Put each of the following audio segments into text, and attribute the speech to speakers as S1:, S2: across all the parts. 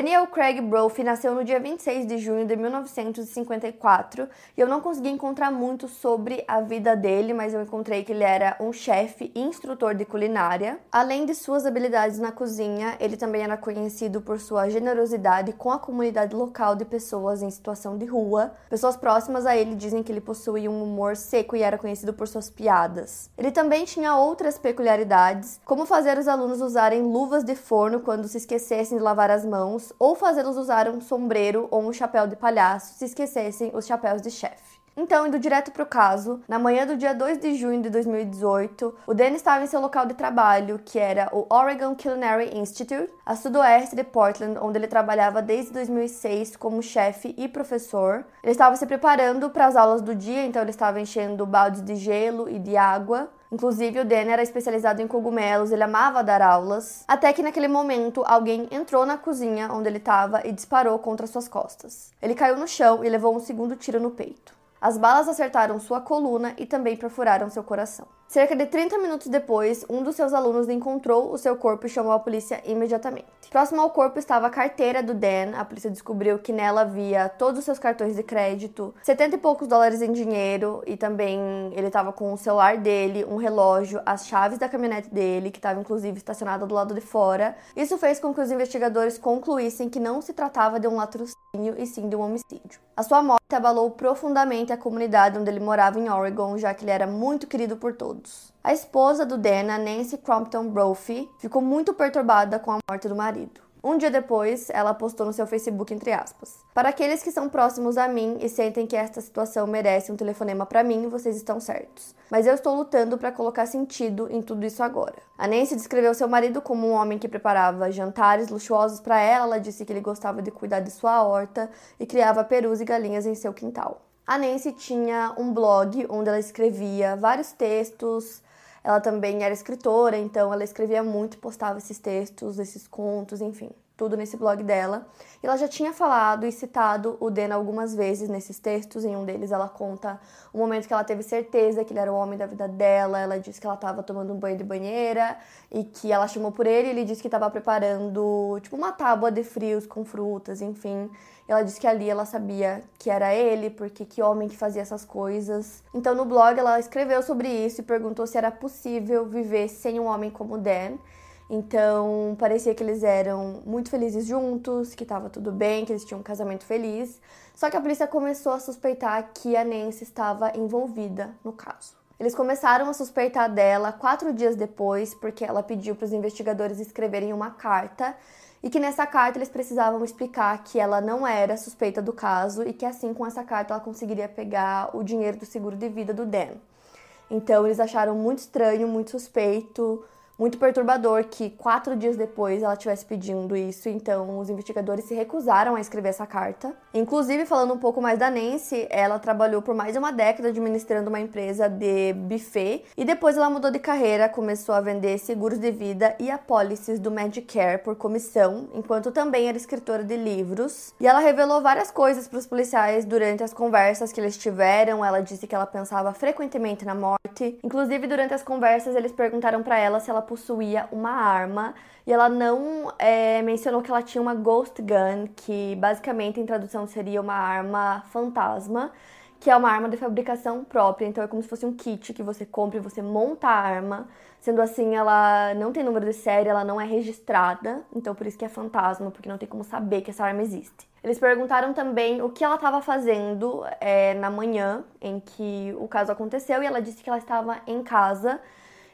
S1: Daniel Craig Brophy nasceu no dia 26 de junho de 1954 e eu não consegui encontrar muito sobre a vida dele, mas eu encontrei que ele era um chefe e instrutor de culinária. Além de suas habilidades na cozinha, ele também era conhecido por sua generosidade com a comunidade local de pessoas em situação de rua. Pessoas próximas a ele dizem que ele possuía um humor seco e era conhecido por suas piadas. Ele também tinha outras peculiaridades, como fazer os alunos usarem luvas de forno quando se esquecessem de lavar as mãos ou fazê-los usar um sombreiro ou um chapéu de palhaço se esquecessem os chapéus de chefe. Então, indo direto para o caso, na manhã do dia 2 de junho de 2018, o Dan estava em seu local de trabalho, que era o Oregon Culinary Institute, a sudoeste de Portland, onde ele trabalhava desde 2006 como chefe e professor. Ele estava se preparando para as aulas do dia, então ele estava enchendo baldes de gelo e de água. Inclusive, o Dan era especializado em cogumelos, ele amava dar aulas. Até que naquele momento, alguém entrou na cozinha onde ele estava e disparou contra suas costas. Ele caiu no chão e levou um segundo tiro no peito. As balas acertaram sua coluna e também perfuraram seu coração. Cerca de 30 minutos depois, um dos seus alunos encontrou o seu corpo e chamou a polícia imediatamente. Próximo ao corpo estava a carteira do Dan. A polícia descobriu que nela havia todos os seus cartões de crédito, 70 e poucos dólares em dinheiro e também ele estava com o celular dele, um relógio, as chaves da caminhonete dele, que estava inclusive estacionada do lado de fora. Isso fez com que os investigadores concluíssem que não se tratava de um latrocínio e sim de um homicídio. A sua morte abalou profundamente a comunidade onde ele morava em Oregon, já que ele era muito querido por todos. A esposa do Dan, Nancy Crompton Brophy, ficou muito perturbada com a morte do marido. Um dia depois, ela postou no seu Facebook entre aspas: Para aqueles que são próximos a mim e sentem que esta situação merece um telefonema para mim, vocês estão certos. Mas eu estou lutando para colocar sentido em tudo isso agora. A Nancy descreveu seu marido como um homem que preparava jantares luxuosos para ela. Ela disse que ele gostava de cuidar de sua horta e criava perus e galinhas em seu quintal. A Nancy tinha um blog onde ela escrevia vários textos. Ela também era escritora, então ela escrevia muito, postava esses textos, esses contos, enfim tudo nesse blog dela. E ela já tinha falado e citado o Dan algumas vezes nesses textos. Em um deles, ela conta o momento que ela teve certeza que ele era o homem da vida dela. Ela disse que ela estava tomando um banho de banheira e que ela chamou por ele. E ele disse que estava preparando, tipo, uma tábua de frios com frutas, enfim. Ela disse que ali ela sabia que era ele, porque que homem que fazia essas coisas. Então, no blog, ela escreveu sobre isso e perguntou se era possível viver sem um homem como Dan. Então, parecia que eles eram muito felizes juntos, que estava tudo bem, que eles tinham um casamento feliz. Só que a polícia começou a suspeitar que a Nancy estava envolvida no caso. Eles começaram a suspeitar dela quatro dias depois, porque ela pediu para os investigadores escreverem uma carta e que nessa carta eles precisavam explicar que ela não era suspeita do caso e que assim com essa carta ela conseguiria pegar o dinheiro do seguro de vida do Dan. Então eles acharam muito estranho, muito suspeito, muito perturbador que quatro dias depois ela estivesse pedindo isso, então os investigadores se recusaram a escrever essa carta. Inclusive, falando um pouco mais da Nancy, ela trabalhou por mais de uma década administrando uma empresa de buffet e depois ela mudou de carreira, começou a vender seguros de vida e apólices do Medicare por comissão, enquanto também era escritora de livros. E ela revelou várias coisas para os policiais durante as conversas que eles tiveram. Ela disse que ela pensava frequentemente na morte. Inclusive, durante as conversas, eles perguntaram para ela se ela possuía uma arma e ela não é, mencionou que ela tinha uma ghost gun, que basicamente em tradução seria uma arma fantasma, que é uma arma de fabricação própria, então é como se fosse um kit que você compra e você monta a arma. Sendo assim, ela não tem número de série, ela não é registrada, então por isso que é fantasma, porque não tem como saber que essa arma existe. Eles perguntaram também o que ela estava fazendo é, na manhã em que o caso aconteceu e ela disse que ela estava em casa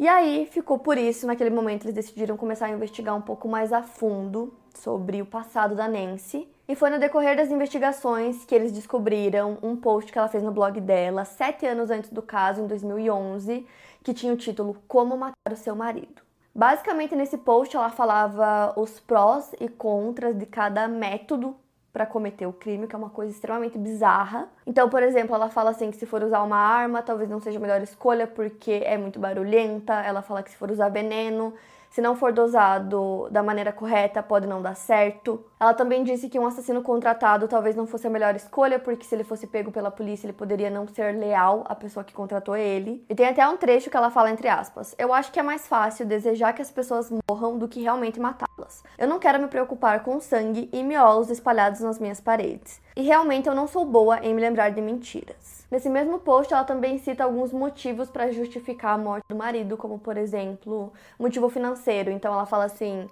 S1: E aí ficou por isso, naquele momento eles decidiram começar a investigar um pouco mais a fundo sobre o passado da Nancy. E foi no decorrer das investigações que eles descobriram um post que ela fez no blog dela, sete anos antes do caso, em 2011, que tinha o título Como Matar o Seu Marido. Basicamente, nesse post, ela falava os prós e contras de cada método para cometer o crime, que é uma coisa extremamente bizarra. Então, por exemplo, ela fala assim que se for usar uma arma, talvez não seja a melhor escolha porque é muito barulhenta. Ela fala que se for usar veneno, se não for dosado da maneira correta, pode não dar certo. Ela também disse que um assassino contratado talvez não fosse a melhor escolha, porque se ele fosse pego pela polícia, ele poderia não ser leal à pessoa que contratou ele. E tem até um trecho que ela fala entre aspas: Eu acho que é mais fácil desejar que as pessoas morram do que realmente matá-las. Eu não quero me preocupar com sangue e miolos espalhados nas minhas paredes. E realmente eu não sou boa em me lembrar de mentiras. Nesse mesmo post, ela também cita alguns motivos para justificar a morte do marido, como por exemplo, motivo financeiro. Então ela fala assim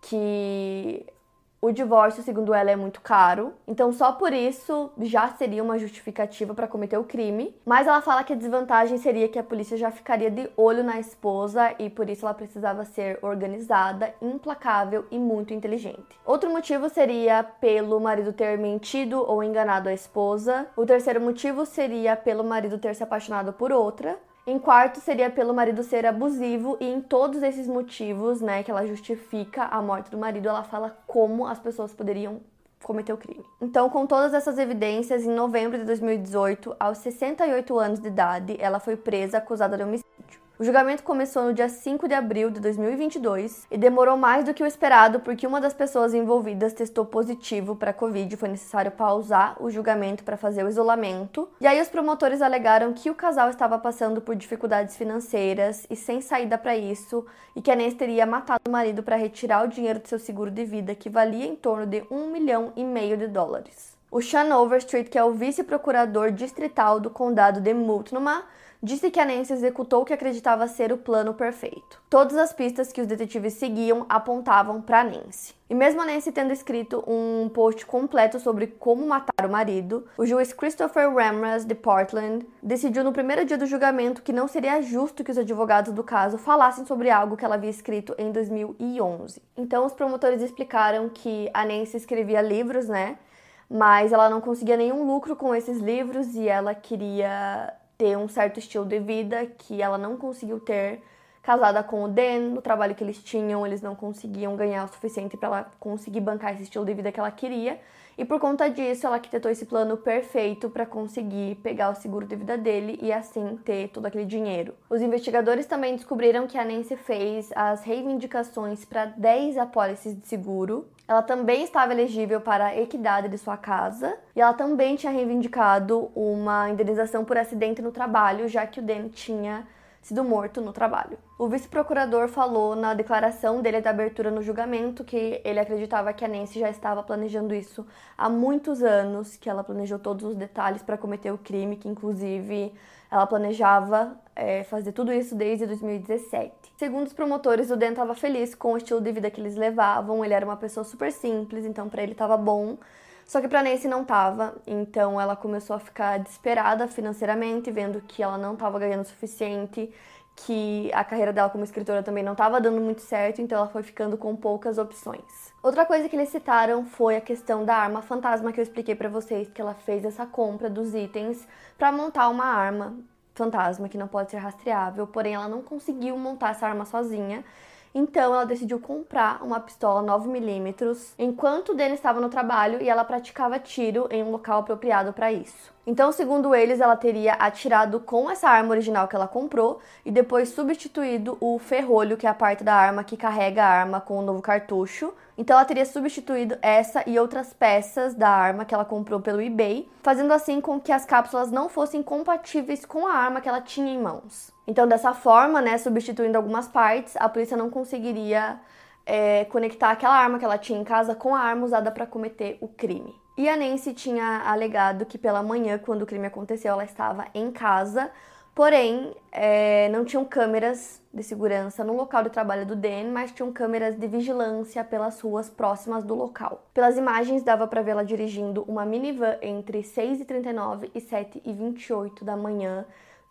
S1: que o divórcio, segundo ela, é muito caro, então só por isso já seria uma justificativa para cometer o crime. Mas ela fala que a desvantagem seria que a polícia já ficaria de olho na esposa e por isso ela precisava ser organizada, implacável e muito inteligente. Outro motivo seria pelo marido ter mentido ou enganado a esposa. O terceiro motivo seria pelo marido ter se apaixonado por outra. Em quarto, seria pelo marido ser abusivo, e em todos esses motivos, né, que ela justifica a morte do marido, ela fala como as pessoas poderiam cometer o crime. Então, com todas essas evidências, em novembro de 2018, aos 68 anos de idade, ela foi presa acusada de homicídio. O julgamento começou no dia 5 de abril de 2022 e demorou mais do que o esperado porque uma das pessoas envolvidas testou positivo para Covid e foi necessário pausar o julgamento para fazer o isolamento. E aí os promotores alegaram que o casal estava passando por dificuldades financeiras e sem saída para isso e que a Nancy teria matado o marido para retirar o dinheiro do seu seguro de vida que valia em torno de um milhão e meio de dólares. O Sean Overstreet, que é o vice-procurador distrital do condado de Multnomah, disse que a Nancy executou o que acreditava ser o plano perfeito. Todas as pistas que os detetives seguiam apontavam para Nancy. E mesmo a Nancy tendo escrito um post completo sobre como matar o marido, o juiz Christopher Ramras de Portland decidiu no primeiro dia do julgamento que não seria justo que os advogados do caso falassem sobre algo que ela havia escrito em 2011. Então os promotores explicaram que a Nancy escrevia livros, né? Mas ela não conseguia nenhum lucro com esses livros e ela queria ter um certo estilo de vida que ela não conseguiu ter casada com o Dan, no trabalho que eles tinham, eles não conseguiam ganhar o suficiente para ela conseguir bancar esse estilo de vida que ela queria. E por conta disso, ela arquitetou esse plano perfeito para conseguir pegar o seguro de vida dele e assim ter todo aquele dinheiro. Os investigadores também descobriram que a Nancy fez as reivindicações para 10 apólices de seguro. Ela também estava elegível para a equidade de sua casa e ela também tinha reivindicado uma indenização por acidente no trabalho, já que o Dan tinha sido morto no trabalho. O vice-procurador falou na declaração dele da abertura no julgamento que ele acreditava que a Nancy já estava planejando isso há muitos anos, que ela planejou todos os detalhes para cometer o crime, que inclusive ela planejava é, fazer tudo isso desde 2017. Segundo os promotores, o Dan estava feliz com o estilo de vida que eles levavam, ele era uma pessoa super simples, então para ele estava bom. Só que para Nancy não tava, então ela começou a ficar desesperada financeiramente, vendo que ela não estava ganhando o suficiente, que a carreira dela como escritora também não estava dando muito certo, então ela foi ficando com poucas opções. Outra coisa que eles citaram foi a questão da arma fantasma que eu expliquei para vocês, que ela fez essa compra dos itens para montar uma arma fantasma que não pode ser rastreável, porém ela não conseguiu montar essa arma sozinha. Então ela decidiu comprar uma pistola 9mm enquanto o Danny estava no trabalho e ela praticava tiro em um local apropriado para isso. Então, segundo eles, ela teria atirado com essa arma original que ela comprou e depois substituído o ferrolho, que é a parte da arma que carrega a arma com o novo cartucho. Então, ela teria substituído essa e outras peças da arma que ela comprou pelo eBay, fazendo assim com que as cápsulas não fossem compatíveis com a arma que ela tinha em mãos. Então, dessa forma, né, substituindo algumas partes, a polícia não conseguiria é, conectar aquela arma que ela tinha em casa com a arma usada para cometer o crime. E a Nancy tinha alegado que pela manhã, quando o crime aconteceu, ela estava em casa, porém é, não tinham câmeras de segurança no local de trabalho do Dan, mas tinham câmeras de vigilância pelas ruas próximas do local. Pelas imagens, dava para vê-la dirigindo uma minivan entre 6h39 e 7h28 da manhã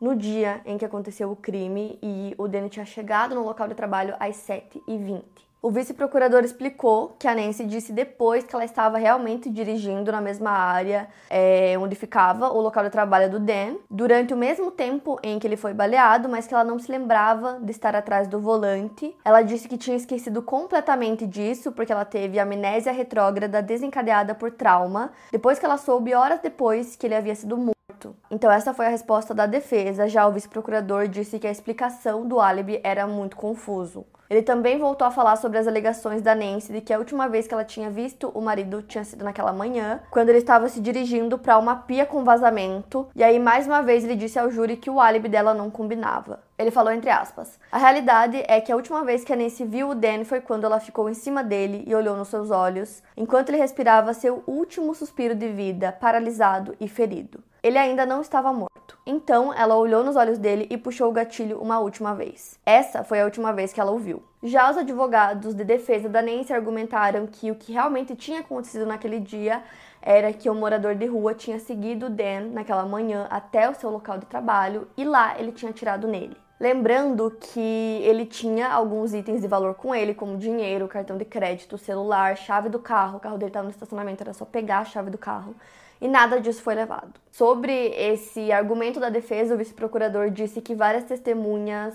S1: no dia em que aconteceu o crime e o Danny tinha chegado no local de trabalho às 7h20. O vice-procurador explicou que a Nancy disse depois que ela estava realmente dirigindo na mesma área é, onde ficava o local de trabalho do Dan, durante o mesmo tempo em que ele foi baleado, mas que ela não se lembrava de estar atrás do volante. Ela disse que tinha esquecido completamente disso porque ela teve amnésia retrógrada desencadeada por trauma, depois que ela soube horas depois que ele havia sido morto. Então, essa foi a resposta da defesa. Já o vice-procurador disse que a explicação do álibi era muito confuso. Ele também voltou a falar sobre as alegações da Nancy de que a última vez que ela tinha visto o marido tinha sido naquela manhã, quando ele estava se dirigindo para uma pia com vazamento, e aí mais uma vez ele disse ao júri que o álibi dela não combinava. Ele falou entre aspas: A realidade é que a última vez que a Nancy viu o Dan foi quando ela ficou em cima dele e olhou nos seus olhos, enquanto ele respirava seu último suspiro de vida, paralisado e ferido. Ele ainda não estava morto. Então ela olhou nos olhos dele e puxou o gatilho uma última vez. Essa foi a última vez que ela o viu. Já os advogados de defesa da Nancy argumentaram que o que realmente tinha acontecido naquele dia era que o morador de rua tinha seguido Dan naquela manhã até o seu local de trabalho e lá ele tinha atirado nele. Lembrando que ele tinha alguns itens de valor com ele, como dinheiro, cartão de crédito, celular, chave do carro. O carro dele estava no estacionamento, era só pegar a chave do carro e nada disso foi levado. Sobre esse argumento da defesa, o vice-procurador disse que várias testemunhas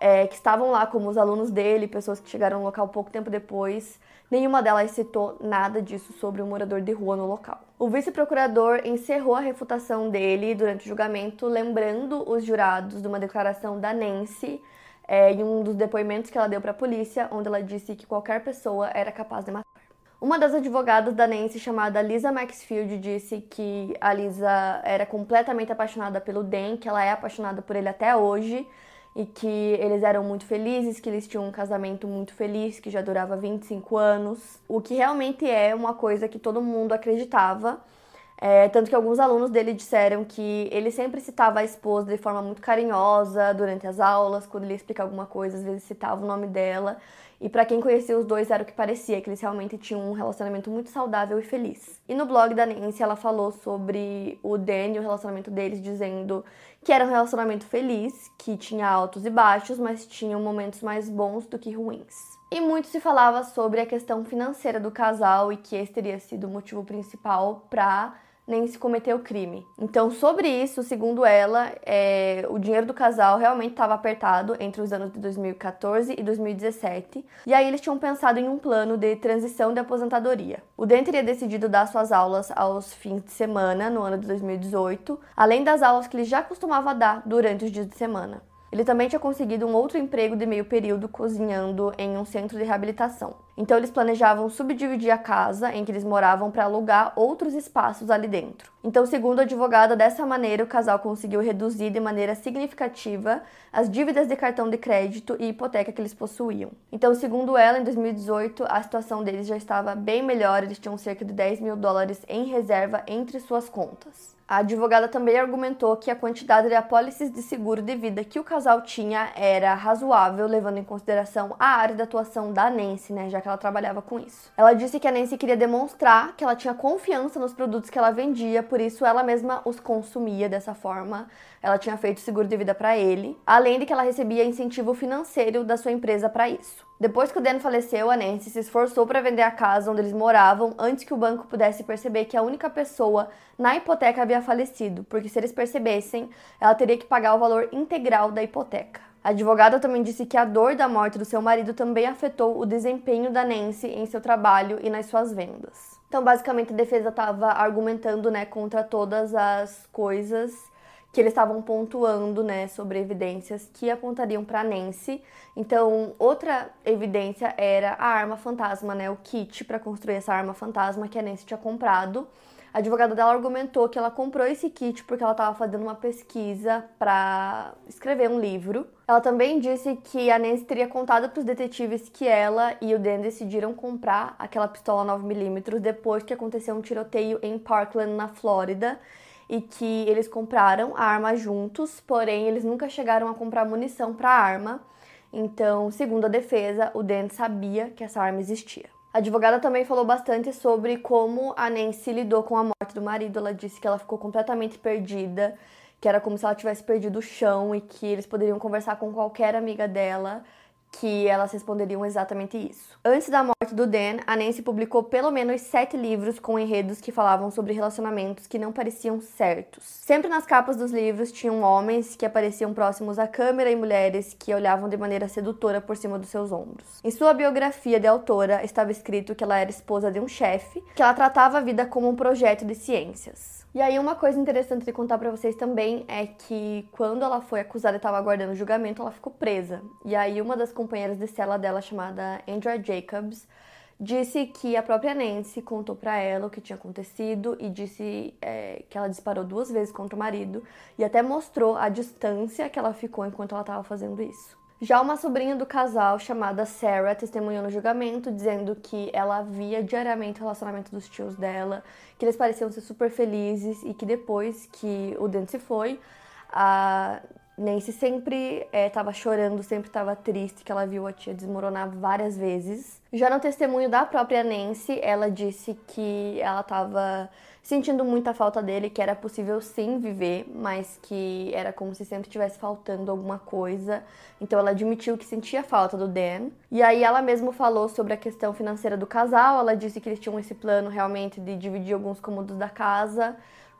S1: é, que estavam lá, como os alunos dele, pessoas que chegaram no local pouco tempo depois, nenhuma delas citou nada disso sobre um morador de rua no local. O vice-procurador encerrou a refutação dele durante o julgamento, lembrando os jurados de uma declaração da Nancy é, em um dos depoimentos que ela deu para a polícia, onde ela disse que qualquer pessoa era capaz de matar. Uma das advogadas da Nancy, chamada Lisa Maxfield, disse que a Lisa era completamente apaixonada pelo Dan, que ela é apaixonada por ele até hoje e que eles eram muito felizes, que eles tinham um casamento muito feliz, que já durava 25 anos, o que realmente é uma coisa que todo mundo acreditava. É, tanto que alguns alunos dele disseram que ele sempre citava a esposa de forma muito carinhosa durante as aulas, quando ele ia explicar alguma coisa, às vezes citava o nome dela. E para quem conhecia os dois era o que parecia, que eles realmente tinham um relacionamento muito saudável e feliz. E no blog da Nancy ela falou sobre o Dan e o relacionamento deles, dizendo que era um relacionamento feliz, que tinha altos e baixos, mas tinham momentos mais bons do que ruins. E muito se falava sobre a questão financeira do casal e que esse teria sido o motivo principal para nem se cometeu crime. Então, sobre isso, segundo ela, é, o dinheiro do casal realmente estava apertado entre os anos de 2014 e 2017, e aí eles tinham pensado em um plano de transição de aposentadoria. O Dan teria decidido dar suas aulas aos fins de semana no ano de 2018, além das aulas que ele já costumava dar durante os dias de semana. Ele também tinha conseguido um outro emprego de meio período cozinhando em um centro de reabilitação. Então eles planejavam subdividir a casa em que eles moravam para alugar outros espaços ali dentro. Então, segundo a advogada, dessa maneira o casal conseguiu reduzir de maneira significativa as dívidas de cartão de crédito e hipoteca que eles possuíam. Então, segundo ela, em 2018 a situação deles já estava bem melhor, eles tinham cerca de 10 mil dólares em reserva entre suas contas. A advogada também argumentou que a quantidade de apólices de seguro de vida que o casal tinha era razoável, levando em consideração a área de atuação da Nancy, né, já que ela trabalhava com isso. Ela disse que a Nancy queria demonstrar que ela tinha confiança nos produtos que ela vendia, por isso ela mesma os consumia dessa forma. Ela tinha feito seguro de vida para ele, além de que ela recebia incentivo financeiro da sua empresa para isso. Depois que o Dan faleceu, a Nancy se esforçou para vender a casa onde eles moravam antes que o banco pudesse perceber que a única pessoa na hipoteca havia falecido, porque se eles percebessem, ela teria que pagar o valor integral da hipoteca. A advogada também disse que a dor da morte do seu marido também afetou o desempenho da Nancy em seu trabalho e nas suas vendas. Então, basicamente, a defesa estava argumentando né, contra todas as coisas que eles estavam pontuando, né, sobre evidências que apontariam para Nancy. Então, outra evidência era a arma fantasma, né, o kit para construir essa arma fantasma que a Nancy tinha comprado. A advogada dela argumentou que ela comprou esse kit porque ela estava fazendo uma pesquisa para escrever um livro. Ela também disse que a Nancy teria contado para os detetives que ela e o Dan decidiram comprar aquela pistola 9mm depois que aconteceu um tiroteio em Parkland, na Flórida e que eles compraram a arma juntos, porém eles nunca chegaram a comprar munição para a arma. Então, segundo a defesa, o Dan sabia que essa arma existia. A advogada também falou bastante sobre como a Nancy lidou com a morte do marido. Ela disse que ela ficou completamente perdida, que era como se ela tivesse perdido o chão e que eles poderiam conversar com qualquer amiga dela que elas responderiam exatamente isso. Antes da morte do Dan, a Nancy publicou pelo menos sete livros com enredos que falavam sobre relacionamentos que não pareciam certos. Sempre nas capas dos livros tinham homens que apareciam próximos à câmera e mulheres que olhavam de maneira sedutora por cima dos seus ombros. Em sua biografia de autora estava escrito que ela era esposa de um chefe, que ela tratava a vida como um projeto de ciências. E aí uma coisa interessante de contar para vocês também é que quando ela foi acusada e estava aguardando o julgamento, ela ficou presa. E aí uma das companheiras de cela dela, chamada Andrea Jacobs, disse que a própria Nancy contou para ela o que tinha acontecido e disse é, que ela disparou duas vezes contra o marido e até mostrou a distância que ela ficou enquanto ela estava fazendo isso. Já uma sobrinha do casal, chamada Sarah, testemunhou no julgamento, dizendo que ela via diariamente o relacionamento dos tios dela, que eles pareciam ser super felizes e que depois que o Dan se foi, a Nancy sempre estava é, chorando, sempre estava triste, que ela viu a tia desmoronar várias vezes. Já no testemunho da própria Nancy, ela disse que ela estava sentindo muita falta dele, que era possível sim viver, mas que era como se sempre tivesse faltando alguma coisa. Então ela admitiu que sentia falta do Dan. E aí ela mesma falou sobre a questão financeira do casal. Ela disse que eles tinham esse plano realmente de dividir alguns cômodos da casa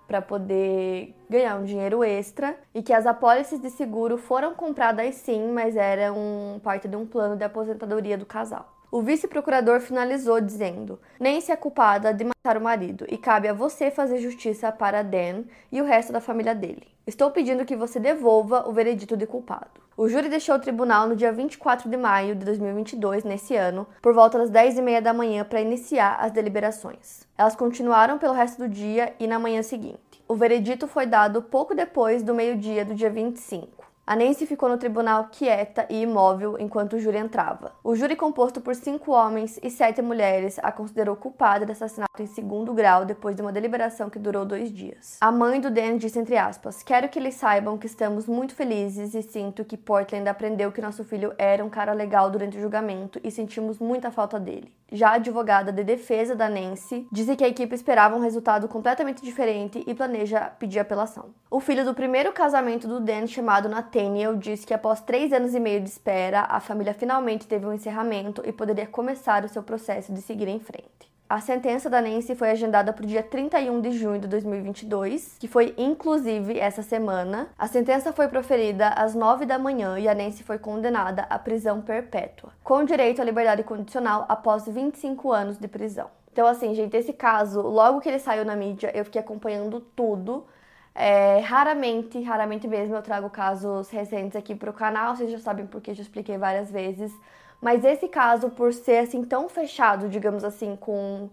S1: para poder ganhar um dinheiro extra e que as apólices de seguro foram compradas sim, mas eram parte de um plano de aposentadoria do casal. O vice-procurador finalizou dizendo: Nancy é culpada de matar o marido e cabe a você fazer justiça para Dan e o resto da família dele. Estou pedindo que você devolva o veredito de culpado. O júri deixou o tribunal no dia 24 de maio de 2022, nesse ano, por volta das 10h30 da manhã para iniciar as deliberações. Elas continuaram pelo resto do dia e na manhã seguinte. O veredito foi dado pouco depois do meio-dia do dia 25. A Nancy ficou no tribunal quieta e imóvel enquanto o júri entrava. O júri, composto por cinco homens e sete mulheres, a considerou culpada de assassinato em segundo grau depois de uma deliberação que durou dois dias. A mãe do Dan disse entre aspas: Quero que eles saibam que estamos muito felizes e sinto que Portland aprendeu que nosso filho era um cara legal durante o julgamento e sentimos muita falta dele. Já a advogada de defesa da Nancy disse que a equipe esperava um resultado completamente diferente e planeja pedir apelação. O filho do primeiro casamento do Dan, chamado Nathaniel, disse que após três anos e meio de espera, a família finalmente teve um encerramento e poderia começar o seu processo de seguir em frente. A sentença da Nancy foi agendada para o dia 31 de junho de 2022, que foi inclusive essa semana. A sentença foi proferida às 9 da manhã e a Nancy foi condenada à prisão perpétua, com direito à liberdade condicional após 25 anos de prisão. Então, assim, gente, esse caso, logo que ele saiu na mídia, eu fiquei acompanhando tudo. É, raramente, raramente mesmo eu trago casos recentes aqui para o canal, vocês já sabem porque já expliquei várias vezes. Mas esse caso, por ser assim tão fechado, digamos assim, com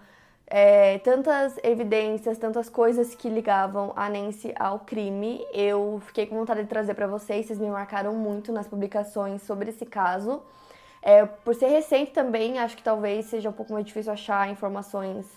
S1: é, tantas evidências, tantas coisas que ligavam a Nancy ao crime, eu fiquei com vontade de trazer para vocês. Vocês me marcaram muito nas publicações sobre esse caso. É, por ser recente também, acho que talvez seja um pouco mais difícil achar informações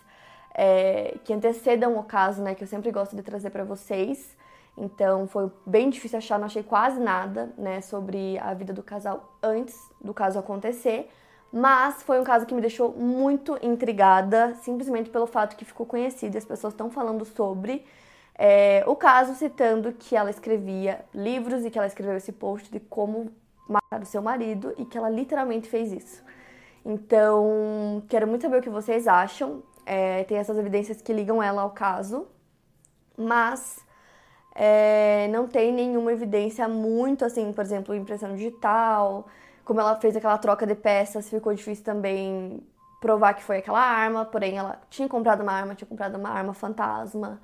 S1: é, que antecedam o caso, né? Que eu sempre gosto de trazer para vocês. Então foi bem difícil achar, não achei quase nada, né, sobre a vida do casal antes do caso acontecer. Mas foi um caso que me deixou muito intrigada, simplesmente pelo fato que ficou conhecido e as pessoas estão falando sobre. É, o caso citando que ela escrevia livros e que ela escreveu esse post de como matar o seu marido e que ela literalmente fez isso. Então, quero muito saber o que vocês acham. É, tem essas evidências que ligam ela ao caso, mas é, não tem nenhuma evidência muito assim, por exemplo, impressão digital, como ela fez aquela troca de peças, ficou difícil também provar que foi aquela arma, porém ela tinha comprado uma arma, tinha comprado uma arma fantasma.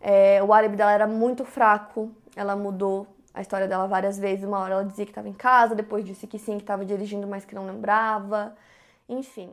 S1: É, o álibi dela era muito fraco, ela mudou a história dela várias vezes. Uma hora ela dizia que estava em casa, depois disse que sim, que estava dirigindo, mas que não lembrava. Enfim.